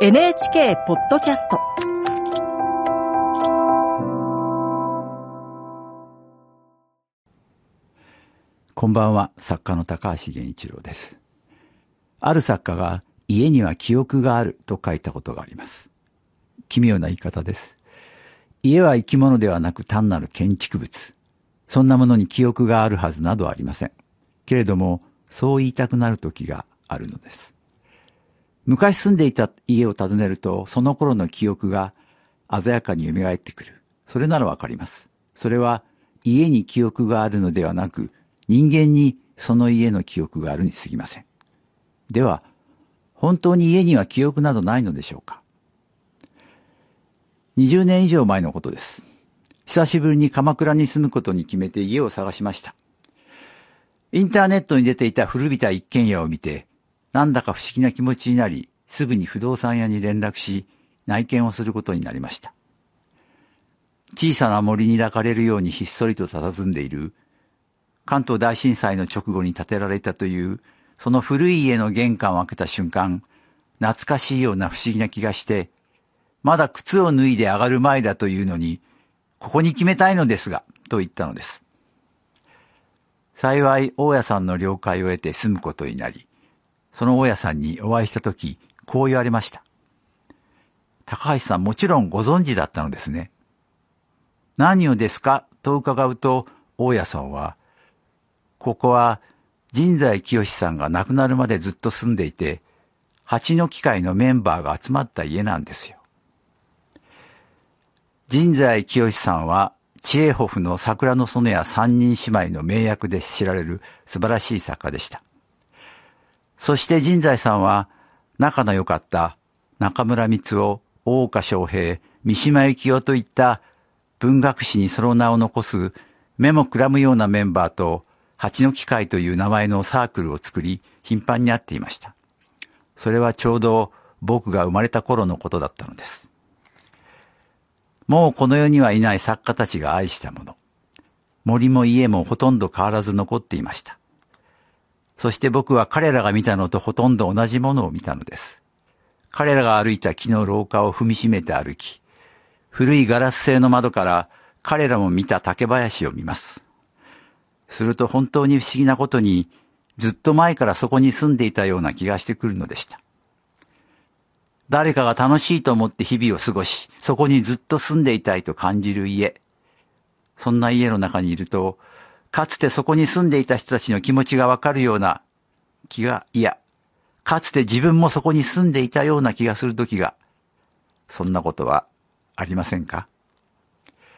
NHK ポッドキャストこんばんは、作家の高橋源一郎です。ある作家が家には記憶があると書いたことがあります。奇妙な言い方です。家は生き物ではなく単なる建築物。そんなものに記憶があるはずなどありません。けれども、そう言いたくなる時があるのです。昔住んでいた家を訪ねると、その頃の記憶が鮮やかに蘇ってくる。それならわかります。それは家に記憶があるのではなく、人間にその家の記憶があるに過ぎません。では、本当に家には記憶などないのでしょうか ?20 年以上前のことです。久しぶりに鎌倉に住むことに決めて家を探しました。インターネットに出ていた古びた一軒家を見て、なんだか不思議な気持ちになり、すぐに不動産屋に連絡し、内見をすることになりました。小さな森に抱かれるようにひっそりと佇んでいる関東大震災の直後に建てられたという、その古い家の玄関を開けた瞬間、懐かしいような不思議な気がして、まだ靴を脱いで上がる前だというのに、ここに決めたいのですが、と言ったのです。幸い、大家さんの了解を得て住むことになり、その大家さんにお会いしたとき、こう言われました。高橋さんもちろんご存知だったのですね。何をですか？と伺うと、大家さんは、ここは神在清さんが亡くなるまでずっと住んでいて、蜂の機械のメンバーが集まった家なんですよ。神在清さんは、チエホフの桜の園や三人姉妹の名役で知られる素晴らしい作家でした。そして神在さんは、仲の良かった中村光夫、大岡昌平、三島由紀夫といった文学史にその名を残す目もくらむようなメンバーと蜂の機械という名前のサークルを作り頻繁に会っていました。それはちょうど僕が生まれた頃のことだったのです。もうこの世にはいない作家たちが愛したもの。森も家もほとんど変わらず残っていました。そして僕は彼らが見たのとほとんど同じものを見たのです。彼らが歩いた木の廊下を踏みしめて歩き、古いガラス製の窓から彼らも見た竹林を見ます。すると本当に不思議なことに、ずっと前からそこに住んでいたような気がしてくるのでした。誰かが楽しいと思って日々を過ごし、そこにずっと住んでいたいと感じる家。そんな家の中にいると、かつてそこに住んでいた人たちの気持ちがわかるような気が、いや、かつて自分もそこに住んでいたような気がする時が、そんなことはありませんか？